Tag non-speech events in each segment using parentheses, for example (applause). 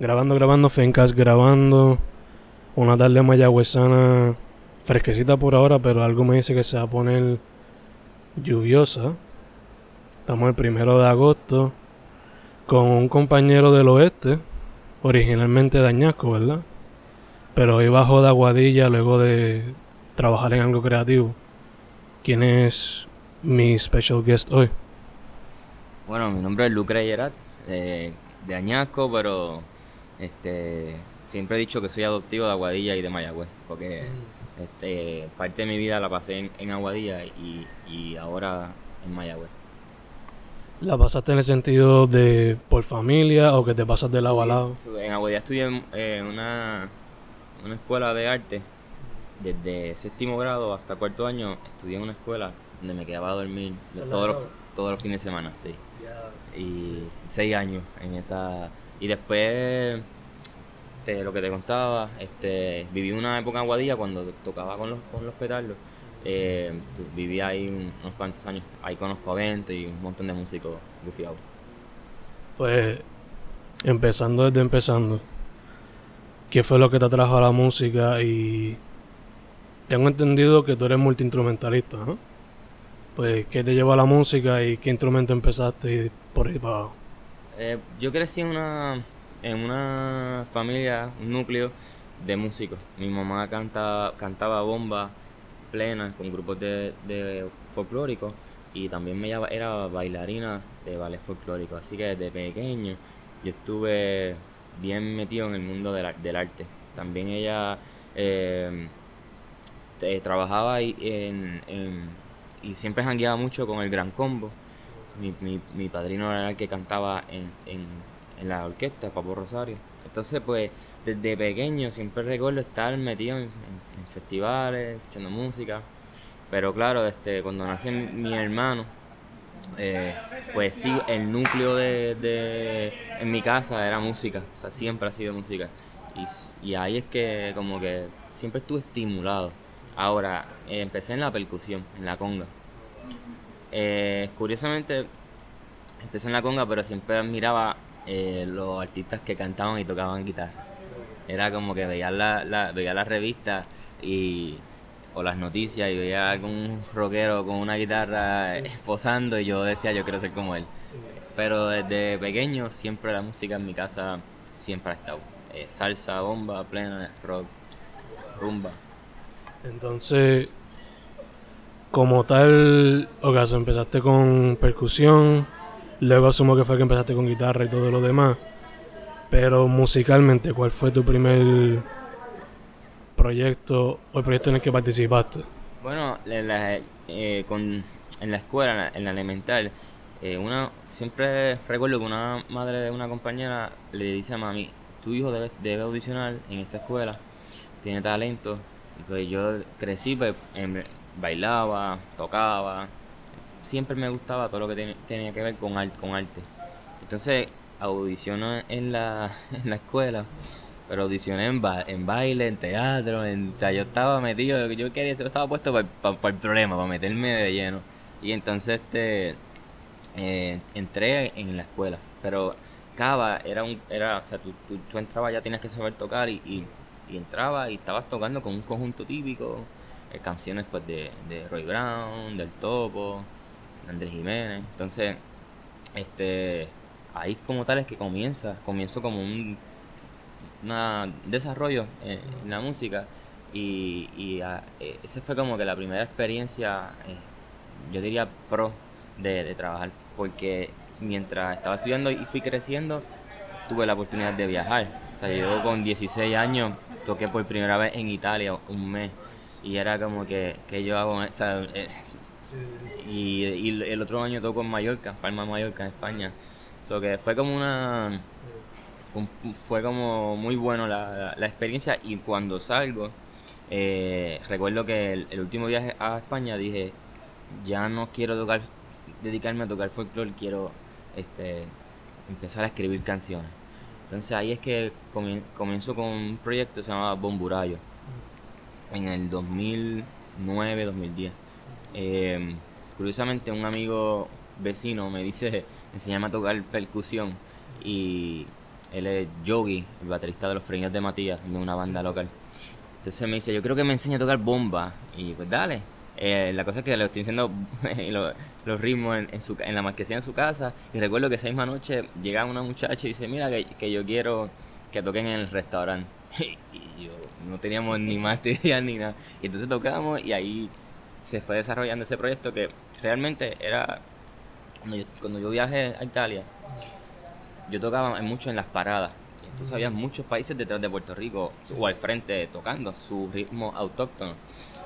Grabando, grabando, Fencas grabando. Una tarde mayagüezana fresquecita por ahora, pero algo me dice que se va a poner lluviosa. Estamos el primero de agosto con un compañero del oeste, originalmente de Añasco, ¿verdad? Pero hoy bajo de Aguadilla luego de trabajar en algo creativo. ¿Quién es mi special guest hoy? Bueno, mi nombre es Lucre de, de Añasco, pero este siempre he dicho que soy adoptivo de Aguadilla y de Mayagüez, porque este, parte de mi vida la pasé en, en Aguadilla y, y ahora en Mayagüez. ¿La pasaste en el sentido de por familia o que te pasas de lado a lado? En Aguadilla estudié en eh, una, una escuela de arte. Desde séptimo grado hasta cuarto año estudié en una escuela donde me quedaba a dormir todos los, todos los fines de semana, sí. Y seis años en esa... Y después, este, lo que te contaba, este, viví una época en Aguadilla cuando tocaba con los, con los petardos. Eh, viví ahí un- unos cuantos años. Ahí conozco a Vento y un montón de músicos gufiados. Pues empezando desde empezando. ¿Qué fue lo que te atrajo a la música? Y tengo entendido que tú eres multiinstrumentalista, ¿no? Pues, ¿qué te llevó a la música y qué instrumento empezaste y por ahí para abajo? Eh, yo crecí en una, en una familia, un núcleo de músicos. Mi mamá canta, cantaba bomba plena con grupos de, de folclóricos y también me era bailarina de ballet folclórico. Así que desde pequeño yo estuve bien metido en el mundo del, del arte. También ella eh, trabajaba ahí en, en- y siempre jangueaba mucho con el Gran Combo. Mi, mi, mi padrino era el que cantaba en, en la orquesta, Papo Rosario. Entonces, pues, desde pequeño siempre recuerdo estar metido en, festivales, escuchando música. Pero claro, este, cuando nace mi, hermano, eh, pues sí, el núcleo de, de- en mi casa era música, o sea, siempre ha sido música. Y, y ahí es que como que siempre estuve estimulado. Ahora, eh, empecé en la percusión, en la conga. Eh, curiosamente, empecé en la conga, pero siempre admiraba eh, los artistas que cantaban y tocaban guitarra. Era como que veía la, la, veía las revistas y, o las noticias y veía algún rockero con una guitarra eh, posando y yo decía, yo quiero ser como él. Pero desde pequeño siempre la música en mi casa siempre ha estado. Eh, salsa, bomba, plena, rock, rumba. Entonces, como tal, ocaso, empezaste con percusión, luego asumo que fue que empezaste con guitarra y todo lo demás. Pero musicalmente, ¿cuál fue tu primer proyecto o el proyecto en el que participaste? Bueno, en la, eh, con, en la escuela, en la, en elemental, eh, una, siempre recuerdo que una madre de una compañera le dice a mami, tu hijo debe, debe audicionar en esta escuela, tiene talento. Y pues yo crecí, pues, em, bailaba, tocaba, siempre me gustaba todo lo que ten- tenía que ver con, ar- con arte. Entonces audiciono en la, (laughs) en la escuela, pero audicioné en, ba- en baile, en teatro, en, o sea, yo estaba metido, yo quería, yo estaba puesto para el problema, para meterme de lleno. Y entonces este eh, entré en la escuela, pero Cava era un, era, o sea, tú, tú, tú entrabas ya tienes que saber tocar y, y, y entrabas y estabas tocando con un conjunto típico, eh, canciones pues de, de Roy Brown, del Topo, Andrés Jiménez, entonces este ahí como tal es que comienza, comienzo como un una desarrollo en, en la música. Y, y ah, eh, esa fue como que la primera experiencia, eh, yo diría pro de, de trabajar, porque mientras estaba estudiando y fui creciendo, tuve la oportunidad de viajar. O sea, yo con 16 años toqué por primera vez en Italia un mes. Y era como que, que yo hago, o sea, y, y el otro año toco en Mallorca, Palma Mallorca, en España. So que fue como una fue, como muy bueno la, la, experiencia y cuando salgo, eh, recuerdo que el, último viaje a España dije, ya no quiero tocar, dedicarme a tocar folclore, quiero este, empezar a escribir canciones. Entonces ahí es que comienzo con un proyecto que se llamaba Bomburayo en el 2009, 2010. Em, curiosamente un amigo vecino me dice, (laughs) enseñame a tocar percusión y él es Yogi, el baterista de los Freños de Matías, de una banda local. Entonces me dice, yo creo que me enseña a tocar bomba. Y pues dale. Eh, la cosa es que le estoy diciendo (laughs) los, ritmos en, su, en la marquesina en su casa. Y recuerdo que esa misma noche llega una muchacha y dice, mira que, yo quiero que toquen en el restaurante. (laughs) y yo no teníamos ni más ideas ni nada. Y entonces tocamos y ahí se fue desarrollando ese proyecto que realmente era... Cuando yo, viajé a Italia, yo tocaba mucho en las paradas. Entonces había muchos países detrás de Puerto Rico o al frente tocando su ritmo autóctono.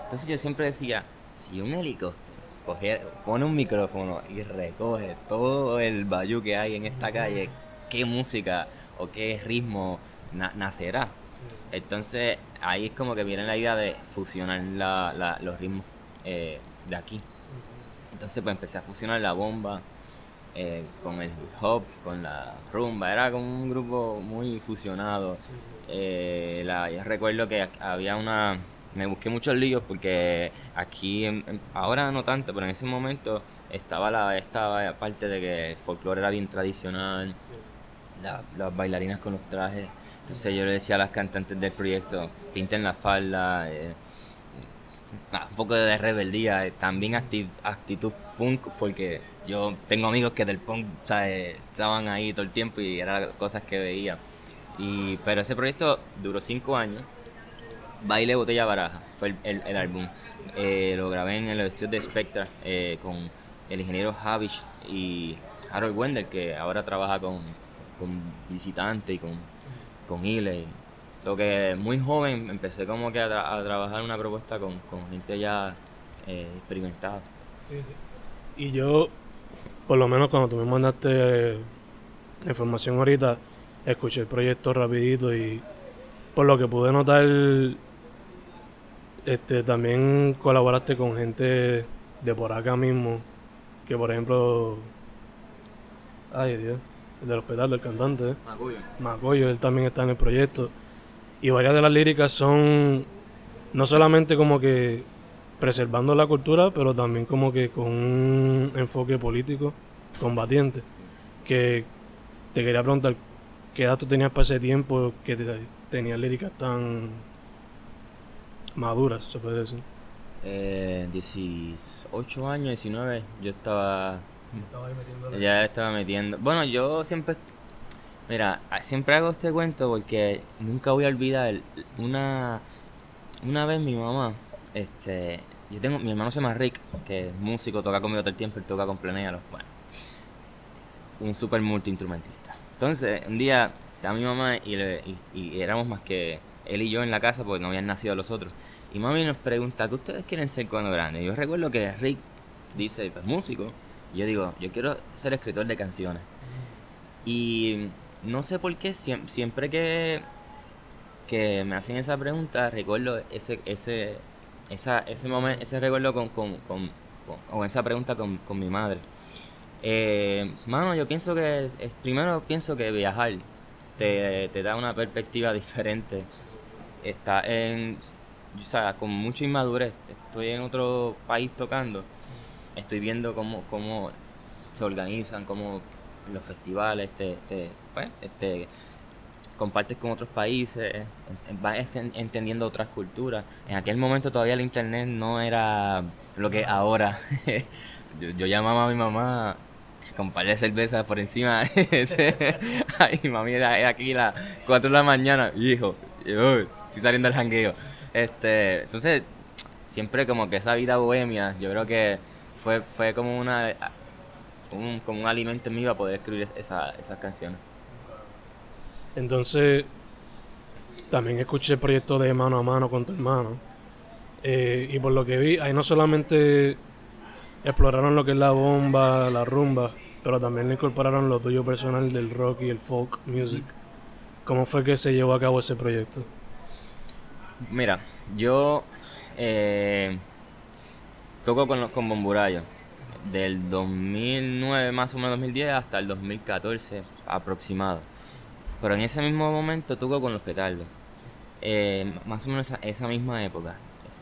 Entonces yo siempre decía, si un helicóptero pone un micrófono y recoge todo el bayou que hay en esta calle, ¿qué música o qué ritmo nacerá? Entonces ahí es como que viene la idea de fusionar los ritmos eh, de aquí. Entonces pues empecé a fusionar la bomba eh, con el hip hop, con la rumba, era como un grupo muy fusionado. Eh, yo recuerdo que había una me busqué muchos líos porque aquí, ahora no tanto, pero en ese momento estaba la esta parte de que el folclore era bien tradicional, las bailarinas con los trajes. Entonces yo le decía a las cantantes del proyecto, pinten la falda, eh, un poco de rebeldía, eh, también actitud, punk, porque yo tengo amigos que del punk estaban ahí todo el tiempo y eran cosas que veía. Y, pero ese proyecto duró cinco años Baile Botella Baraja fue el, álbum. Eh, lo grabé en el estudio de Spectra eh, con el ingeniero Javish y Harold Wendell, que ahora trabaja con, con Visitante y con, con Ile. Lo que muy joven empecé como que a, trabajar una propuesta con, gente ya eh, experimentada. Sí, sí. Y yo, por lo menos cuando tú me mandaste la información ahorita, escuché el proyecto rapidito y por lo que pude notar este, también colaboraste con gente de por acá mismo, que por ejemplo, ay Dios, el del hospital del cantante, Macoyo. Macoyo, él también está en el proyecto. Y varias de las líricas son no solamente como que preservando la cultura, pero también como que con un enfoque político combatiente. Que te quería preguntar, ¿qué edad tú tenías para ese tiempo que tenías líricas tan maduras, se puede decir. Eh, 18 años, 19, yo estaba... estaba ya estaba metiendo. Bueno, yo siempre... Mira, siempre hago este cuento porque nunca voy a olvidar una... Una vez mi mamá, este... Yo tengo... Mi hermano se llama Rick, que es músico, toca conmigo todo el tiempo, él toca con Planealo. Bueno. Un super multiinstrumentista. Entonces, un día estaba mi mamá y, y éramos más que él y yo en la casa porque no habían nacido los otros. Y mami nos pregunta, ¿qué ustedes quieren ser cuando grandes? Yo recuerdo que Rick dice, pues músico. Y yo digo, yo quiero ser escritor de canciones. Y no sé por qué, siempre que, que me hacen esa pregunta, recuerdo ese, ese, esa, ese momento, ese recuerdo con, con, con, esa pregunta con, con mi madre. Eh, mano, yo pienso que, primero pienso que viajar te, te da una perspectiva diferente está en, o sea, con mucha inmadurez. Estoy en otro país tocando, estoy viendo cómo, cómo se organizan, cómo los festivales, este, este, pues, este, compartes con otros países, vas entendiendo otras culturas. En aquel momento todavía el internet no era lo que ahora. (laughs) yo, llamaba a mi mamá con un par de cervezas por encima. (laughs) Ay, mami, era, aquí las 4 de la mañana. Hijo, estoy saliendo del jangueo. Este, entonces, siempre como que esa vida bohemia, yo creo que fue, fue como una un, como un alimento en mí para poder escribir esa, esas canciones. Entonces, también escuché el proyecto de mano a mano con tu hermano. Eh, y por lo que vi, ahí no solamente exploraron lo que es la bomba, la rumba, pero también incorporaron lo tuyo personal del rock y el folk music. ¿Cómo fue que se llevó a cabo ese proyecto? Mira, yo eh, toco con, con Bomburayo del 2009 más o menos 2010 hasta el 2014 aproximado. Pero en ese mismo momento toco con los petardos. Eh, más o menos esa, misma época.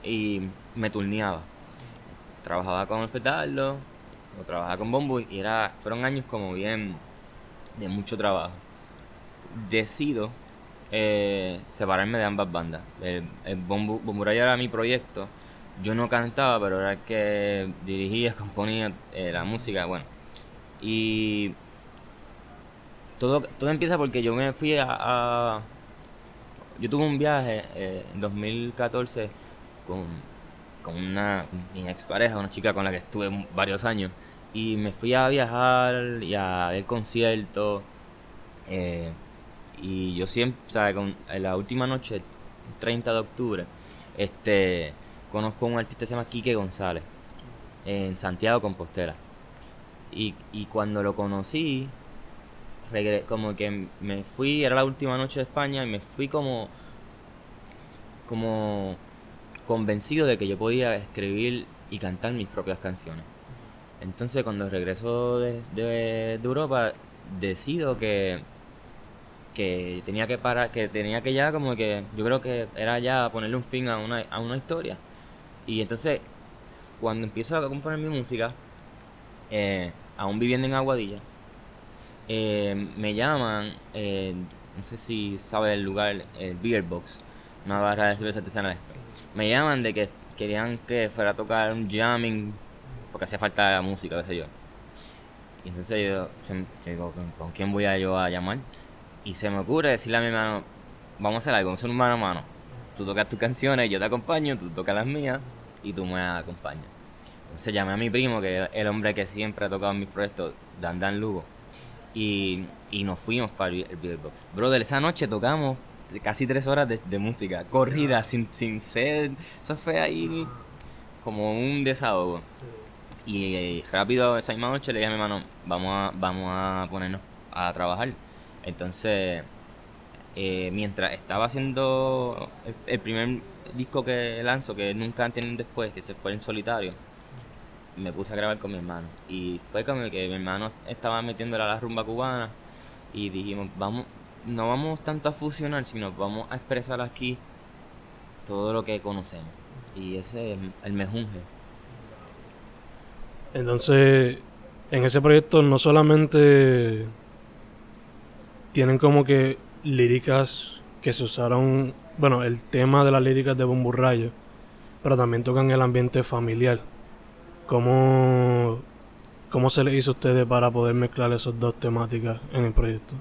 Y me turneaba. Trabajaba con los petardos, o trabajaba con bombo y fueron años como bien de mucho trabajo. Decido eh, separarme de ambas bandas. El, el era mi proyecto. Yo no cantaba, pero era el que dirigía, (laughs) componía eh, la música, bueno. Y todo, todo empieza porque yo me fui a... yo tuve un viaje eh, en 2014 con, con una mi expareja, una chica con la que estuve varios años. Y me fui a viajar y a ver conciertos. Eh, y yo siempre, ¿sabes? Con, en la última noche, 30 de octubre, este, conozco un artista que se llama Quique González, en Santiago, Compostela. Y, y cuando lo conocí, como que me fui, era la última noche de España, y me fui como, como convencido de que yo podía escribir y cantar mis propias canciones. Entonces cuando regreso de, de Europa, decido que que tenía que parar, que tenía que ya como que, yo creo que era ya ponerle un fin a una, a una historia. Y entonces, cuando empiezo a componer mi música, eh, aún viviendo en Aguadilla, eh, me llaman, eh, no sé si sabe el lugar, el Beer Box, una barra de cerveza artesanal. Me llaman de que querían que fuera a tocar un jamming, porque hacía falta música, qué sé yo. Y entonces yo, yo digo, ¿con quién voy a yo a llamar? Y se me ocurre decirle a mi hermano, vamos a hacer algo, vamos a hacer un mano a mano. Tú tocas tus canciones, yo te acompaño, tú tocas las mías y tú me acompañas. Entonces llamé a mi primo, que es el hombre que siempre ha tocado en mis proyectos, Dan Dan Lugo. Y, y nos fuimos para el, Beatbox. Brother, esa noche tocamos casi tres horas de, música, corrida, sin, sin sed. Eso fue ahí como un desahogo. Y, eh, rápido esa misma noche le dije a mi hermano, vamos a, vamos a ponernos a trabajar. Entonces, eh, mientras estaba haciendo el, primer disco que lanzo, que nunca antes después, que se fue en solitario, me puse a grabar con mi hermano. Y fue como que mi hermano estaba metiéndole a la rumba cubana y dijimos, vamos, no vamos tanto a fusionar, sino vamos a expresar aquí todo lo que conocemos. Y ese es el mejunje. Entonces, en ese proyecto no solamente tienen como que líricas que se usaron, bueno, el tema de las líricas de Bomburrayo, pero también tocan el ambiente familiar. ¿Cómo, ¿Cómo se les hizo a ustedes para poder mezclar esas dos temáticas en el proyecto?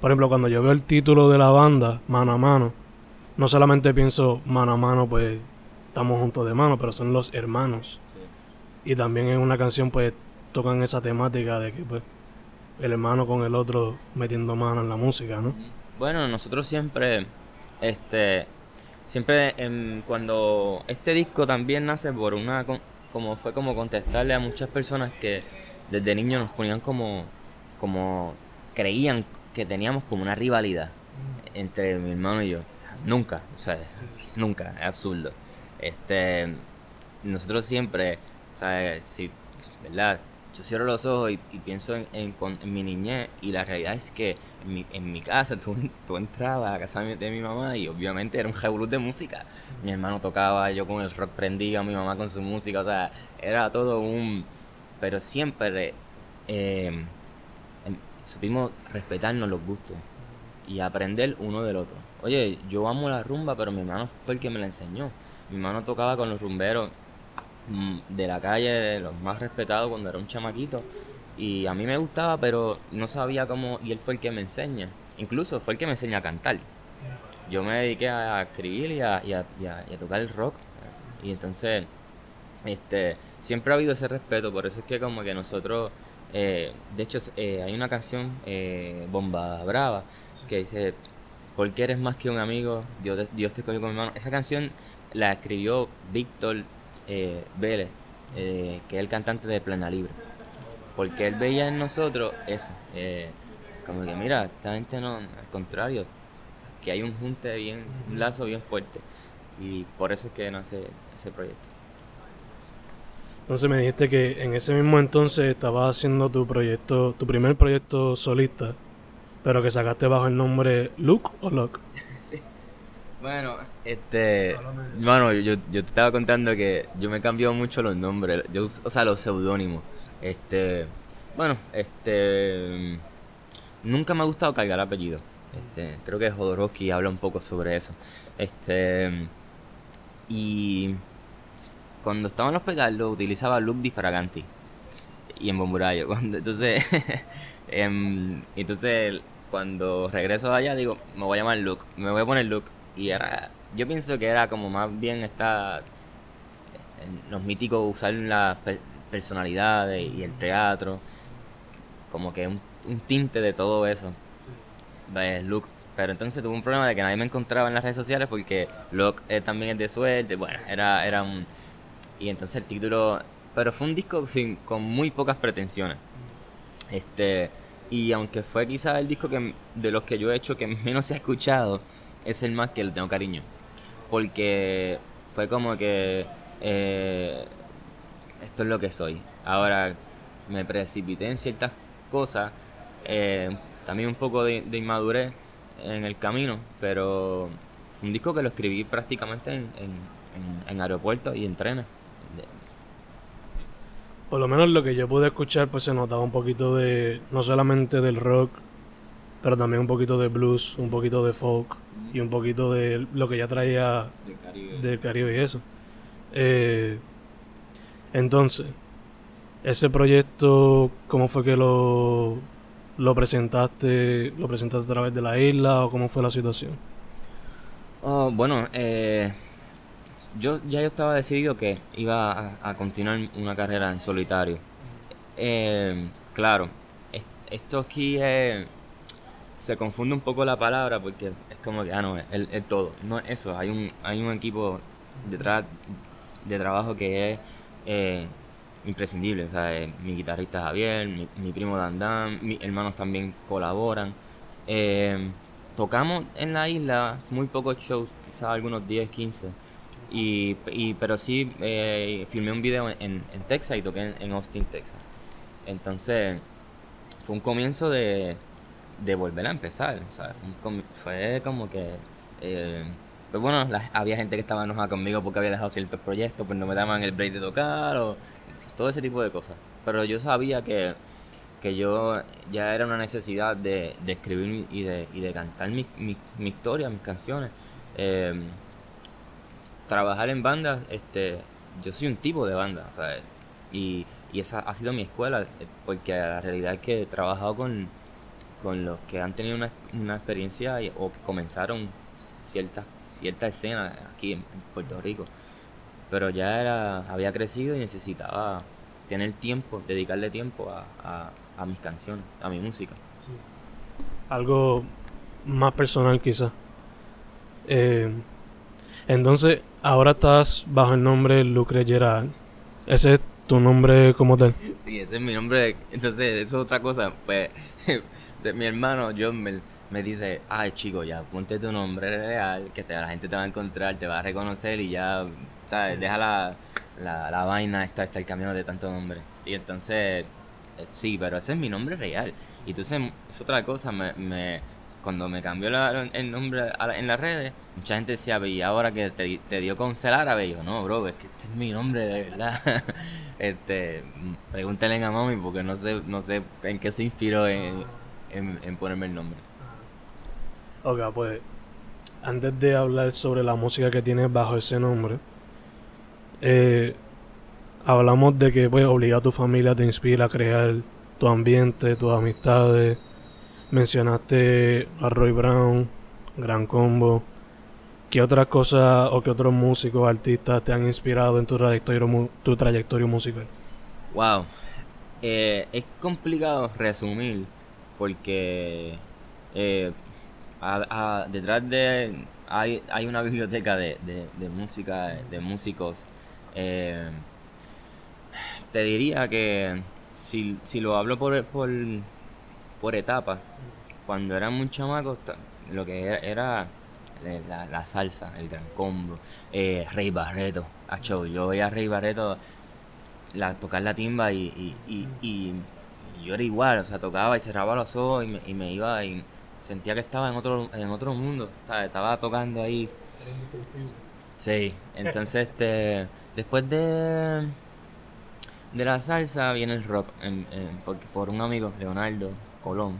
Por ejemplo, cuando yo veo el título de la banda, Mano a Mano, no solamente pienso mano a mano, pues estamos juntos de mano, pero son los hermanos. Y también en una canción, pues tocan esa temática de que, pues, el hermano con el otro metiendo mano en la música, ¿no? Bueno, nosotros siempre, este, siempre cuando este disco también nace por una, como fue como contestarle a muchas personas que desde niños nos ponían como, como creían que teníamos como una rivalidad entre mi hermano y yo. Nunca, o sea, nunca, es absurdo. Este, nosotros siempre, o sea, si, ¿verdad? Yo cierro los ojos y, pienso en, mi niñez y la realidad es que en mi, casa (laughs) tú, entrabas a casa de mi, mamá y obviamente era un revolú de música. Mi hermano tocaba, yo con el rock prendía, mi mamá con su música, o sea, era todo un... Pero siempre eh, em, supimos respetarnos los gustos y aprender uno del otro. Oye, yo amo la rumba, pero mi hermano fue el que me la enseñó. Mi hermano tocaba con los rumberos de la calle, los más respetados cuando era un chamaquito. Y a mí me gustaba, pero no sabía cómo, y él fue el que me enseña. Incluso fue el que me enseña a cantar. Yo me dediqué a escribir y a, y a, tocar el rock. Y entonces, este, siempre ha habido ese respeto, por eso es que como que nosotros, eh, de hecho, eh, hay una canción, eh, Bomba Brava, que dice, porque eres más que un amigo, Dios, Dios te escogió con mi mano. Esa canción la escribió Víctor eh, Vélez, eh, que es el cantante de Plena Libre. Porque él veía en nosotros eso, eh, como que mira, esta gente no, al contrario, que hay un junte bien, un lazo bien fuerte. Y por eso es que nace ese proyecto. Entonces me dijiste que en ese mismo entonces estabas haciendo tu proyecto, tu primer proyecto solista, pero que sacaste bajo el nombre Luke o Locke. (laughs) Bueno, este, bueno, yo, yo te estaba contando que yo me cambió mucho los nombres, yo, o sea, los seudónimos. Este, bueno, este, nunca me ha gustado cargar apellido. Este, creo que Jodorowsky habla un poco sobre eso. Este, y cuando estaba en el hospital lo utilizaba Luke Disfraganti y en Bomburayo. (laughs) Cuando, entonces, (laughs) em, entonces cuando regreso de allá digo, me voy a llamar Luke, me voy a poner Luke. Y era, yo pienso que era como más bien esta, los míticos usar las personalidades y el teatro, como que un, tinte de todo eso. Sí. Luke. Pero entonces tuve un problema de que nadie me encontraba en las redes sociales porque Luke eh, también es de suerte. Bueno, era, era un y entonces el título. Pero fue un disco sin, con muy pocas pretensiones. Este. Y aunque fue quizás el disco que de los que yo he hecho que menos se ha escuchado, es el más que le tengo cariño. Porque fue como que. Eh, esto es lo que soy. Ahora me precipité en ciertas cosas. Eh, también un poco de, inmadurez en el camino. Pero fue un disco que lo escribí prácticamente en, en, en aeropuertos y en trenes por lo menos lo que yo pude escuchar, pues se notaba un poquito de, no solamente del rock, pero también un poquito de blues, un poquito de folk y un poquito de lo que ya traía del Caribe, y eso. Eh, entonces, ese proyecto, ¿cómo fue que lo, lo presentaste? ¿Lo presentaste a través de la isla o cómo fue la situación? Oh, bueno, eh, yo ya yo estaba decidido que iba a, continuar una carrera en solitario. Eh, claro, esto aquí se confunde un poco la palabra porque como que, ah, no, es todo. No es eso, hay un, hay un equipo detrás de trabajo que es eh, imprescindible. O sea, eh, mi guitarrista Javier, mi, primo Dandan, mis hermanos también colaboran. tocamos en la isla muy pocos shows, quizás algunos 10, 15 y, pero sí, eh, filmé un video en, en, Texas y toqué en, Austin, Texas. Entonces, fue un comienzo de, de volver a empezar. Fue, fue, como que. Eh, pues bueno, había gente que estaba enojada conmigo porque había dejado ciertos proyectos, pues no me daban el break de tocar o todo ese tipo de cosas. Pero yo sabía que, que yo ya era una necesidad de, de escribir y de, y de cantar mi, mi, mi historia, mis canciones. Eh, trabajar en bandas, este, yo soy un tipo de banda, ¿sabes? Y, y esa ha sido mi escuela, eh, porque la realidad es que he trabajado con, con los que han tenido una, una experiencia o que comenzaron ciertas cierta escena aquí en, Puerto Rico. Pero ya era, había crecido y necesitaba tener tiempo, dedicarle tiempo a, a, mis canciones, a mi música. Algo más personal quizás. Eh, entonces, ahora estás bajo el nombre Lucre Gerard. Ese es tu nombre como tal. Sí, ese es mi nombre. Entonces, eso es otra cosa. Pues, (laughs) de mi hermano John me, me dice, ay chico, ya ponte tu nombre real, que la gente te va a encontrar, te va a reconocer y ya, ¿sabes? Deja la, la, vaina, está, está el camino de tanto nombre. Y entonces, eh, sí, pero ese es mi nombre real. Y entonces, es otra cosa, me cuando me cambió el nombre en las redes, mucha gente decía, y ahora que te, dio con ser árabe, yo, no, bro, es que este es mi nombre de verdad. (laughs) este, pregúntale a mami porque no sé, no sé en qué se inspiró en, ponerme el nombre. Ok, pues antes de hablar sobre la música que tienes bajo ese nombre, eh, hablamos de que pues obligar a tu familia te inspira a crear tu ambiente, tus amistades Mencionaste a Roy Brown, Gran Combo. ¿Qué otras cosas o qué otros músicos, artistas te han inspirado en tu trayectoria, tu trayectoria musical? Wow. Eh, es complicado resumir porque eh, detrás de hay, hay una biblioteca de, música, de músicos. Eh, te diría que si, si lo hablo por, por por etapas. Cuando muy chamacos, lo que era, era la, salsa, el gran combo, eh, Rey Barreto. Yo veía a Rey Barreto la, tocar la timba y, y, y, yo era igual, o sea, tocaba y cerraba los ojos y me, y me iba y sentía que estaba en otro, en otro mundo, ¿sabes? Estaba tocando ahí. Sí, entonces este, después de, de la salsa viene el rock, porque por un amigo, Leonardo Colón,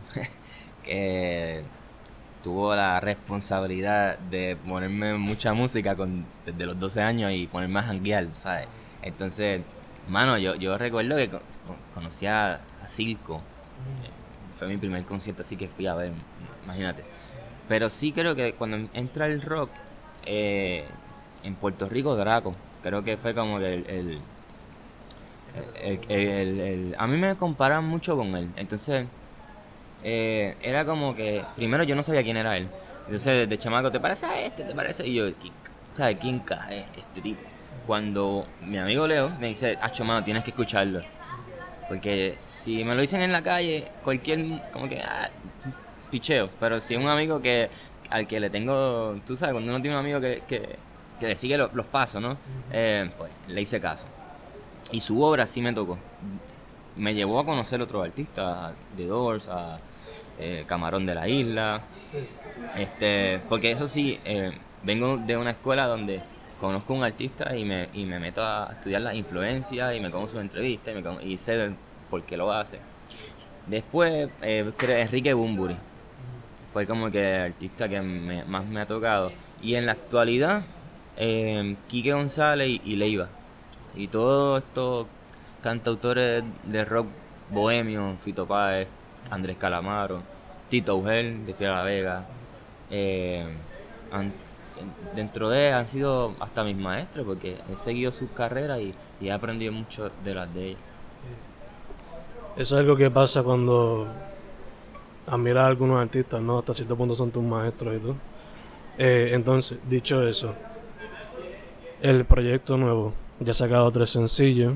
que tuvo la responsabilidad de ponerme mucha música con, desde los 12 años y ponerme a janguear, ¿sabes? Entonces, mano, yo, yo recuerdo que co- co- conocí a, Silco, fue mi primer concierto así que fui a ver, imagínate. Pero sí creo que cuando entra el rock, eh, en Puerto Rico, Draco, creo que fue como que el- el- el- el- a mí me comparan mucho con él, entonces eh, era como que, primero yo no sabía quién era él, entonces de chamaco, ¿te parece a este? ¿Te parece? Y yo, "¿Qui- ¿sabes quién es este tipo? Cuando mi amigo Leo me dice, Acho, mano, tienes que escucharlo. Porque si me lo dicen en la calle, cualquier, como que, ah, picheo. Pero si un amigo que, al que le tengo, tú sabes, cuando uno tiene un amigo que, que, le sigue lo- los pasos, ¿no? Eh, pues le hice caso. Y su obra sí me tocó. Me llevó a conocer otros artistas, a The Doors, a eh, Camarón de la Isla. Este, porque eso sí, eh, vengo de una escuela donde conozco a un artista y me, y me meto a estudiar las influencias y me como sus entrevistas y, me con- y sé de por qué lo hace. Después, eh, Enrique Bumburi fue como que el artista que me- más me ha tocado. Y en la actualidad, eh, Quique González y, y Leiva. Y todos estos cantautores de rock bohemio, Fito Páez, Andrés Calamaro, Tito Augel de Fiera Vega. eh, dentro de han sido hasta mis maestros porque he seguido sus carreras y, he aprendido mucho de las de ellos. Eso es algo que pasa cuando admiras a algunos artistas, ¿no? Hasta cierto punto son tus maestros y todo. Eh, entonces, dicho eso, el proyecto nuevo, ya sacado tres sencillos.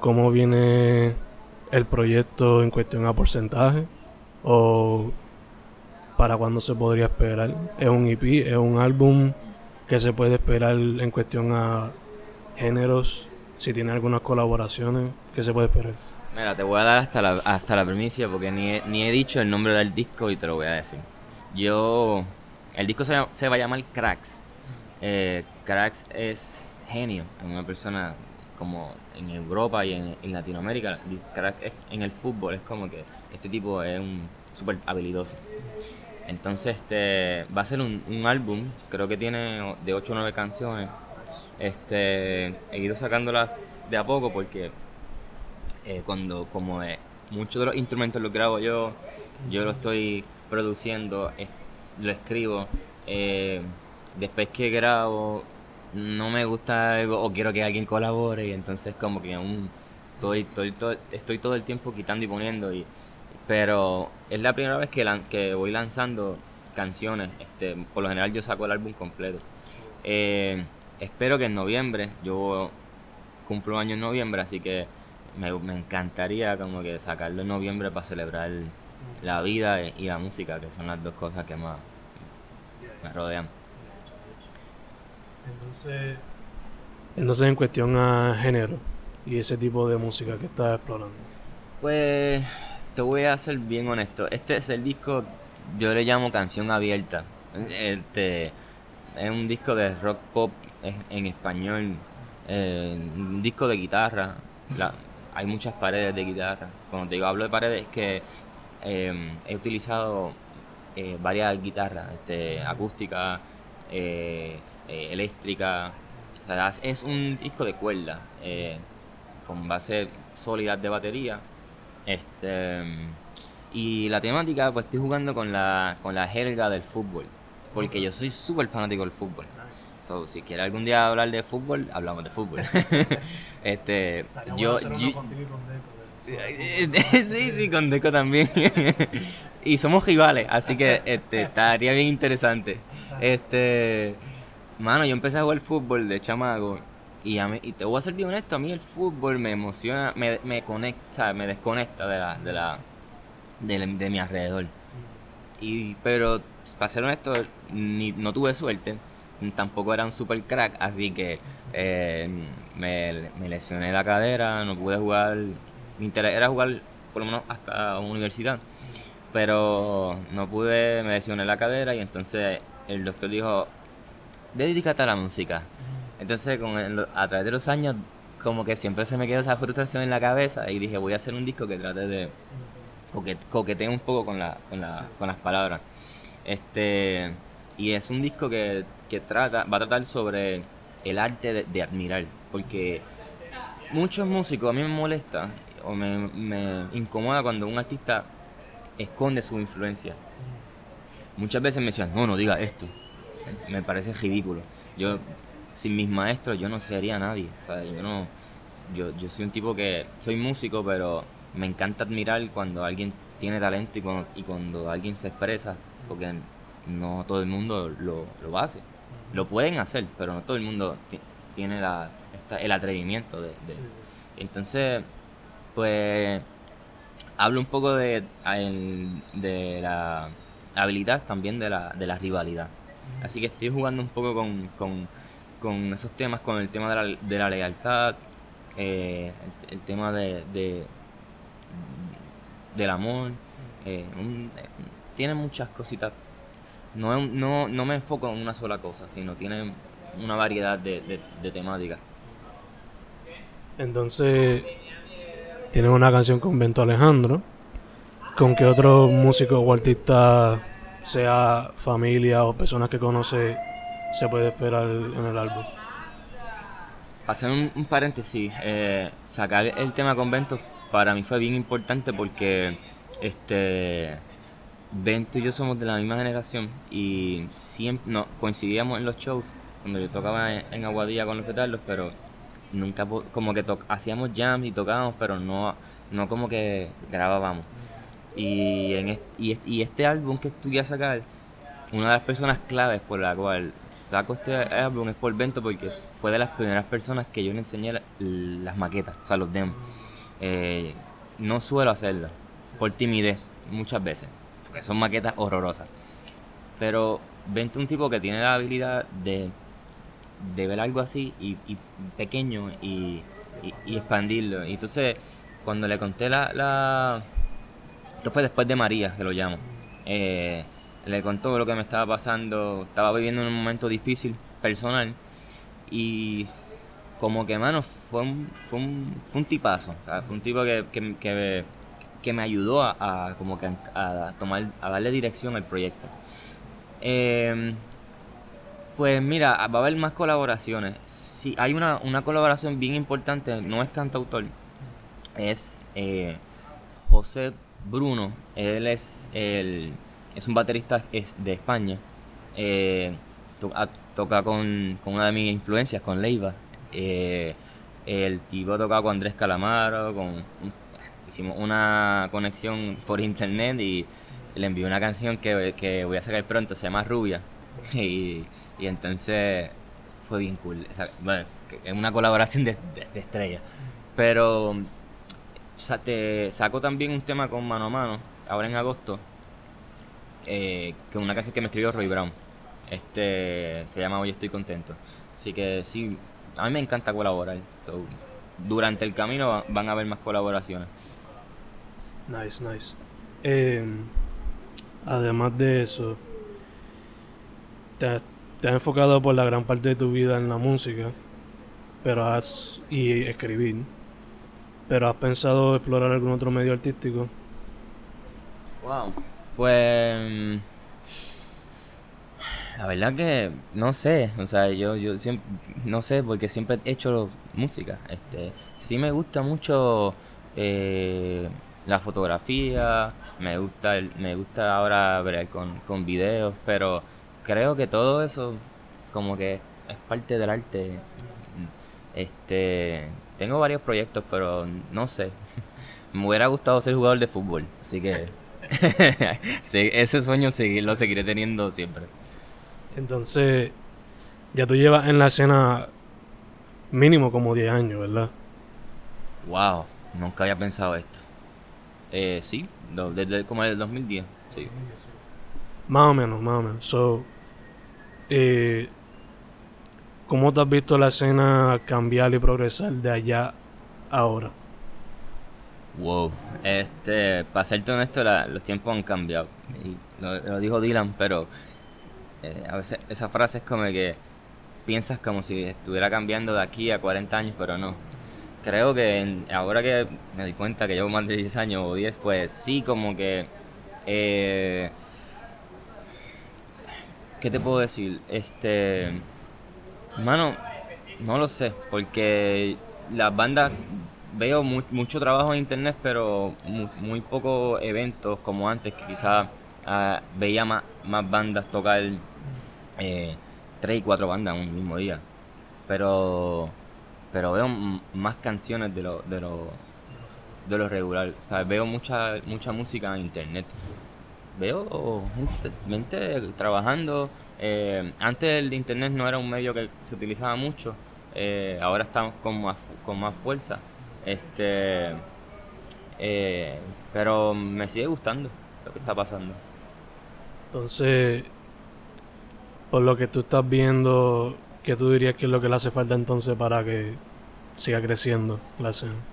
¿Cómo viene el proyecto en cuestión a porcentaje? ¿O para cuándo se podría esperar? ¿Es un EP? ¿Es un álbum que se puede esperar en cuestión a géneros? Si tiene algunas colaboraciones, ¿qué se puede esperar? Mira, te voy a dar hasta la, hasta la primicia porque ni he, ni he dicho el nombre del disco y te lo voy a decir. Yo, el disco se, se va a llamar Cracks. Eh, Cracks es genio, es una persona como en Europa y en, Latinoamérica. en el fútbol es como que este tipo es un súper habilidoso. Entonces, este, va a ser un, álbum, creo que tiene de 8 o 9 canciones. Este, he ido sacándolas de a poco porque eh, cuando como eh, muchos de los instrumentos los grabo yo, yo lo estoy produciendo, lo escribo, eh, después que grabo no me gusta algo o quiero que alguien colabore y entonces como que aún estoy, estoy, todo- estoy todo el tiempo quitando y poniendo y pero es la primera vez que, lan- que voy lanzando canciones, este, por lo general yo saco el álbum completo. Eh, espero que en noviembre, yo cumplo año en noviembre, así que me, me encantaría como que sacarlo en noviembre para celebrar la vida y la música, que son las dos cosas que más me rodean. Entonces, entonces en cuestión a género y ese tipo de música que estás explorando. Pues te voy a ser bien honesto. Este es el disco, yo le llamo canción abierta. Este es un disco de rock pop en español, eh, un disco de guitarra. La- hay muchas paredes de guitarra. Cuando te digo hablo de paredes es que eh, he utilizado eh, varias guitarras, este, acústicas, eh, eh. O sea, es- un disco de cuerda eh, con base sólida de batería. Este y la temática, pues estoy jugando con la, con la jerga del fútbol. Porque yo soy súper fanático del fútbol. So, si quieres algún día hablar de fútbol, hablamos de fútbol. (laughs) este, yo, yo- (laughs) sí, sí, con Deco también. (laughs) y somos rivales, así que este, estaría bien interesante. Este, mano, yo empecé a jugar fútbol de chamaco. Y, a mí, y te voy a ser bien honesto, a mí el fútbol me emociona, me, me conecta, me desconecta de la, de la, de, mi alrededor. Y, pero, para ser honesto, ni, no tuve suerte. Tampoco era un super crack, así que eh, me, me lesioné la cadera, no pude jugar. Mi interés era jugar por lo menos hasta universidad. Pero no pude, me lesioné la cadera y entonces el doctor dijo, dedícate a la música. Entonces con a través de los años como que siempre se me quedó esa frustración en la cabeza y dije voy a hacer un disco que trate de coquete, un poco con, la, con, la, con las palabras. Este, y es un disco que, que trata, va a tratar sobre el arte de, de admirar, porque muchos músicos a mí me molesta o me, me incomoda cuando un artista esconde su influencia. Muchas veces me decían, no, no diga esto. Me parece ridículo. Yo, sin mis maestros, yo no sería nadie. yo no. Yo, yo soy un tipo que. Soy músico, pero me encanta admirar cuando alguien tiene talento y cuando, y cuando alguien se expresa, porque no todo el mundo lo, lo hace. Lo pueden hacer, pero no todo el mundo tiene la, el atrevimiento de, Entonces, pues hablo un poco de, de la habilidad también de la, de la rivalidad. Así que estoy jugando un poco con, con, con esos temas, con el tema de la, de la lealtad, eh, el, tema de, de, del amor. Eh, tiene muchas cositas. No, no, no me enfoco en una sola cosa, sino tiene una variedad de, de temáticas. Entonces, tienes una canción con Bento Alejandro. ¿Con qué otro músico o artista, sea familia o personas que conoce, se puede esperar en el álbum? Hacer un, paréntesis, eh, sacar el tema con Bento para mí fue bien importante porque este Bento y yo somos de la misma generación y siempre no, coincidíamos en los shows cuando yo tocaba en, Aguadilla con los petardos, pero nunca como que hacíamos jams y tocábamos, pero no, no como que grabábamos. Y, en y, este álbum que estoy a sacar, una de las personas claves por la cual saco este álbum es por Bento porque fue de las primeras personas que yo le enseñé las maquetas, o sea, los demos. Eh, no suelo hacerlo, por timidez, muchas veces, porque son maquetas horrorosas. Pero Bento es un tipo que tiene la habilidad de de ver algo así y, pequeño y, expandirlo. Entonces, cuando le conté la... Esto fue después de María, que lo llamo. Eh, le contó lo que me estaba pasando. Estaba viviendo un momento difícil, personal. Y como que, mano, fue un, fue un, fue un tipazo. Fue un tipo que, que, que, me ayudó a, como que a, tomar, a darle dirección al proyecto. Eh, pues mira, va a haber más colaboraciones. Si hay una, una colaboración bien importante, no es cantautor, es eh, José Bruno. Él es el es un baterista de España. Eh, toca con, una de mis influencias, con Leiva. Eh, el tipo toca con Andrés Calamaro, con hicimos una conexión por internet y le envié una canción que, que voy a sacar pronto, se llama Rubia. (laughs) Y y entonces fue bien cool. bueno, es una colaboración de, de, estrellas. Pero te saco también un tema con mano a mano, ahora en agosto, eh, que es una canción que me escribió Roy Brown. Este se llama Hoy estoy contento. Así que sí, a mí me encanta colaborar. durante el camino van a haber más colaboraciones. Nice, nice. Eh, además de eso, te, te has enfocado por la gran parte de tu vida en la música pero has y escribir pero has pensado explorar algún otro medio artístico wow pues la verdad que no sé o sea yo yo siempre no sé porque siempre he hecho música este sí me gusta mucho eh, la fotografía me gusta me gusta ahora ver con, con videos pero creo que todo eso como que es parte del arte. Este, tengo varios proyectos, pero no sé. (laughs) Me hubiera gustado ser jugador de fútbol, así que (laughs) ese sueño lo seguiré teniendo siempre. Entonces, ya tú llevas en la escena mínimo como 10 años, ¿verdad? Wow, nunca había pensado esto. Eh, sí, desde como el 2010, sí. Más o menos, más o menos. So, eh, ¿Cómo te has visto la escena cambiar y progresar de allá ahora? Wow, este, para serte honesto, la- los tiempos han cambiado. Lo, dijo Dylan, pero eh, a veces esa frase es como que piensas como si estuviera cambiando de aquí a 40 años, pero no. Creo que ahora que me di cuenta que llevo más de 10 años o 10, pues sí, como que... eh, ¿Qué te puedo decir? Este... Mano, no lo sé, porque las bandas veo mu- mucho trabajo en internet, pero mu- muy pocos eventos como antes, que quizás ah, veía más, bandas tocar eh, tres y cuatro bandas en un mismo día. Pero pero veo más canciones de lo, de lo, de lo regular. Veo mucha, mucha música en internet. Veo gente, gente trabajando. Eh, antes el internet no era un medio que se utilizaba mucho. eh, ahora estamos con más, con más fuerza. Este, eh, pero me sigue gustando lo que está pasando. Entonces, por lo que tú estás viendo, ¿qué tú dirías que es lo que le hace falta entonces para que siga creciendo la escena?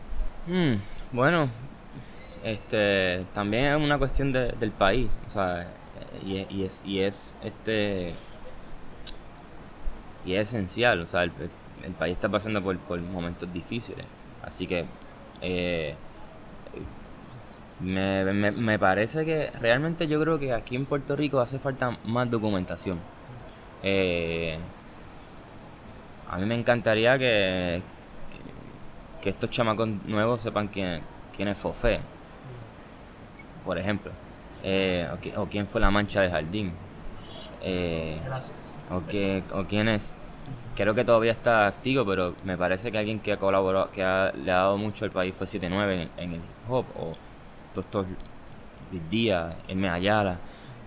Mm, bueno, este, también es una cuestión de- del país, o sea, y, es- y es, este, y es esencial, o sea, el, el país está pasando por, por momentos difíciles, así que eh, me, me, me parece que realmente yo creo que aquí en Puerto Rico hace falta más documentación. Eh, a mí me encantaría que, que, que estos chamacos nuevos sepan quién, quién es Fofé, por ejemplo, eh, o, qui- o quién fue la mancha de jardín, eh, Gracias. o, que, o quién es. Creo que todavía está activo, pero me parece que alguien que ha colaborado, que ha- le ha dado mucho al país fue 7-9 en, en el hip hop, o todos estos Luis Díaz, M. Ayala.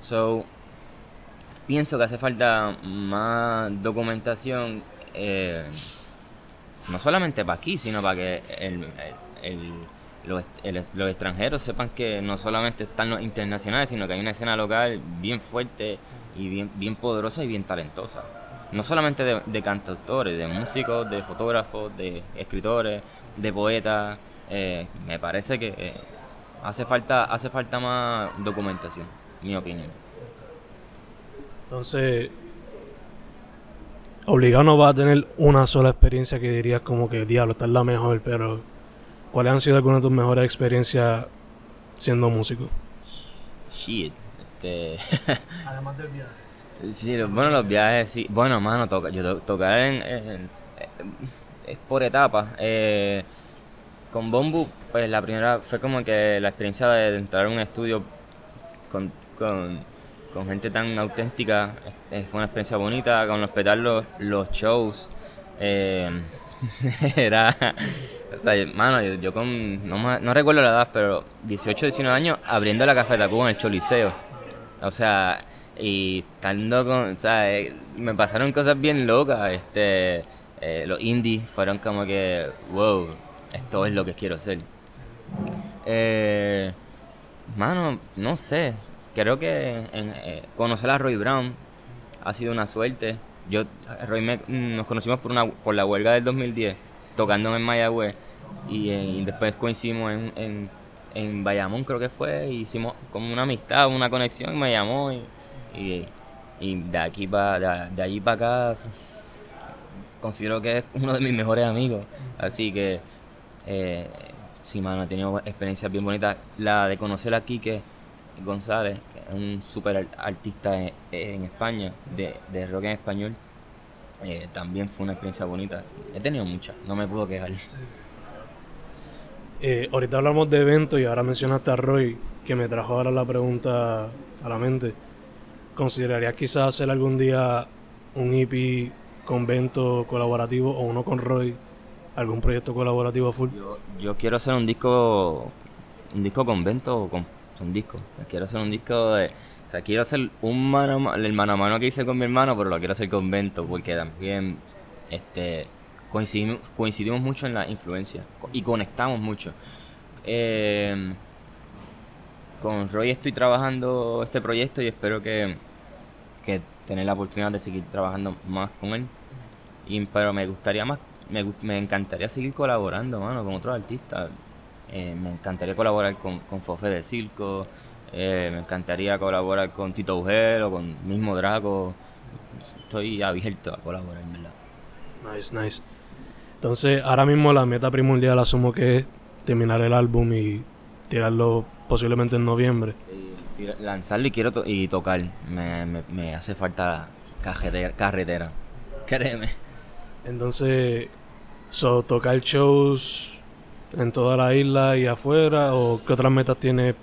So, pienso que hace falta más documentación, eh, no solamente para aquí, sino para que el- el- el- los, los extranjeros sepan que no solamente están los internacionales, sino que hay una escena local bien fuerte y bien, bien poderosa y bien talentosa. No solamente de, de cantautores, de músicos, de fotógrafos, de escritores, de poetas. eh, me parece que eh, hace falta hace falta más documentación, mi opinión. Entonces, obligado no va a tener una sola experiencia que dirías como que, diablo, esta es la mejor, pero ¿cuáles han sido algunas de tus mejores experiencias siendo músico? Shit. Este, (laughs) Además del viaje. Sí, bueno, los viajes, sí. Bueno, mano, toca, yo to- tocar en, en- es por etapas. Eh, con Bombu, pues la primera fue como que la experiencia de entrar a un estudio con, con, con gente tan auténtica, eh, fue una experiencia bonita, con respetar los, los shows. eh, (laughs) era, o sea, mano, yo, con, no, no recuerdo la edad, pero 18, 19 años abriendo la Café Tacuba en el Choliseo. O sea, y estando con, o sea, eh, me pasaron cosas bien locas, este, eh, los indies fueron como que, wow, esto es lo que quiero ser. Eh, mano, no sé, creo que eh, conocer a Roy Brown ha sido una suerte. Yo, Roy, me- nos conocimos por una por la huelga del 2010, tocando en Mayagüez, y, y después coincidimos en, en, en Bayamón, creo que fue, y hicimos como una amistad, una conexión, me llamó, y, y, y de aquí para de, de allí para acá considero que es uno de mis mejores amigos, así que eh, sí, mano, he tenido experiencias bien bonitas. La de conocer a Quique González, que es un super ar- artista en, en España, de, de rock en español, eh, también fue una experiencia bonita. He tenido muchas, no me puedo quejar. Eh, ahorita hablamos de eventos y ahora mencionaste a Roy, que me trajo ahora la pregunta a la mente. ¿Considerarías quizás hacer algún día un EP convento colaborativo o uno con Roy? ¿Algún proyecto colaborativo full? Yo, yo quiero hacer un disco, un disco convento, con, un disco. Quiero hacer un disco de, o sea, quiero hacer un mano el mano a mano que hice con mi hermano, pero lo quiero hacer convento, porque también, este, coincidimos, mucho en la influencia y conectamos mucho. Eh, con Roy estoy trabajando este proyecto y espero que, que tener la oportunidad de seguir trabajando más con él. Pero me gustaría más, me encantaría seguir colaborando, mano, con otros artistas. Eh, me encantaría colaborar con, con Fofe de Circo, eh, me encantaría colaborar con Tito Ugel o con mismo Draco. Estoy abierto a colaborar, en verdad. Nice, nice. Entonces, ahora mismo la meta primordial asumo que es terminar el álbum y tirarlo posiblemente en noviembre. Sí, tira- lanzarlo y quiero to- y tocar. Me, me, me hace falta carretera, carretera. Créeme. Entonces, so, tocar shows en toda la isla y afuera, o qué otras metas tiene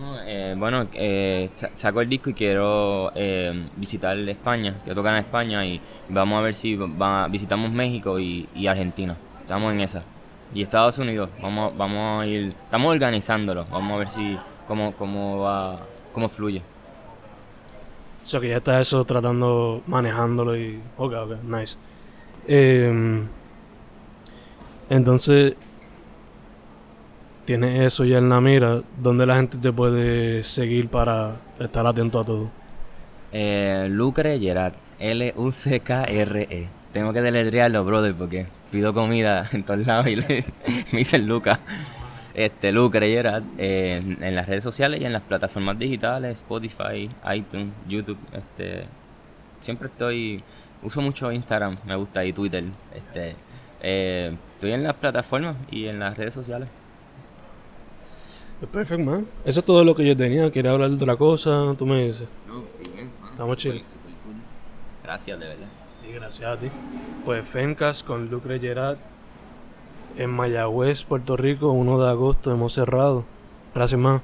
No, eh, bueno, eh, sa- saco el disco y quiero eh, visitar España, quiero tocar en España y vamos a ver si va, visitamos México y, y Argentina. Estamos en esa. Y Estados Unidos, vamos, vamos a ir, estamos organizándolo, vamos a ver si cómo, cómo va, cómo fluye. O sea que ya está eso tratando, manejándolo y... Ok, ok, nice. Em, entonces, tienes eso ya en la mira, ¿dónde la gente te puede seguir para estar atento a todo? Eh, Lucre Gerard, L-U-C-K-R-E. Tengo que deletrearlo, brother, porque pido comida (laughs) en todos lados y le- (laughs) me dicen Luca. Este, Lucre Gerard, eh, en, en las redes sociales y en las plataformas digitales, Spotify, iTunes, YouTube. Este, siempre estoy, uso mucho Instagram, me gusta, y Twitter. Este, eh, estoy en las plataformas y en las redes sociales. Perfecto, man. Eso es todo lo que yo tenía. ¿Quieres hablar de otra cosa? Tú me dices. Estamos chill. Gracias, de verdad. Y gracias a ti. Pues Fencas con Lucre Gerard en Mayagüez, Puerto Rico, 1 de agosto, hemos cerrado. Gracias, man.